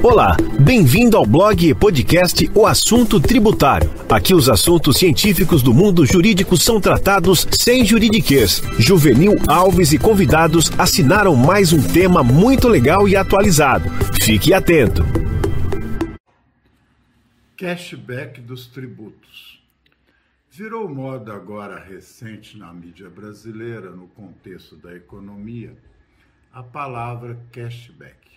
Olá, bem-vindo ao blog e podcast O Assunto Tributário. Aqui os assuntos científicos do mundo jurídico são tratados sem juridiquês. Juvenil Alves e convidados assinaram mais um tema muito legal e atualizado. Fique atento. Cashback dos tributos. Virou moda agora recente na mídia brasileira, no contexto da economia, a palavra cashback.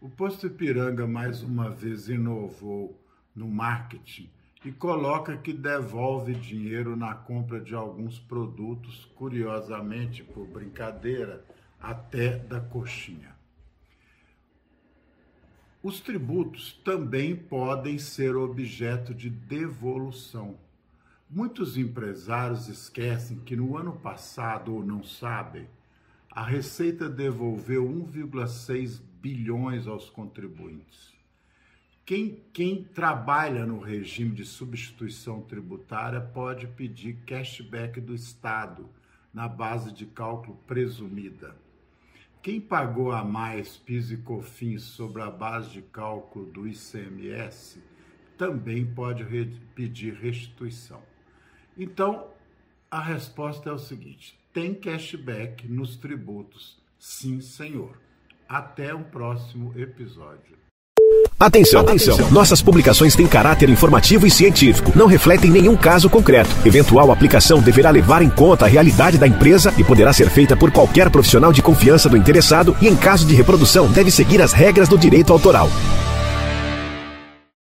O Posto Ipiranga mais uma vez inovou no marketing e coloca que devolve dinheiro na compra de alguns produtos, curiosamente, por brincadeira, até da coxinha. Os tributos também podem ser objeto de devolução. Muitos empresários esquecem que no ano passado, ou não sabem, a Receita devolveu 1,6 bilhões aos contribuintes. Quem, quem trabalha no regime de substituição tributária pode pedir cashback do Estado na base de cálculo presumida. Quem pagou a mais PIS e COFINS sobre a base de cálculo do ICMS também pode pedir restituição. Então, a resposta é o seguinte: tem cashback nos tributos? Sim, senhor. Até o próximo episódio. Atenção, atenção! Nossas publicações têm caráter informativo e científico, não refletem nenhum caso concreto. Eventual aplicação deverá levar em conta a realidade da empresa e poderá ser feita por qualquer profissional de confiança do interessado e, em caso de reprodução, deve seguir as regras do direito autoral.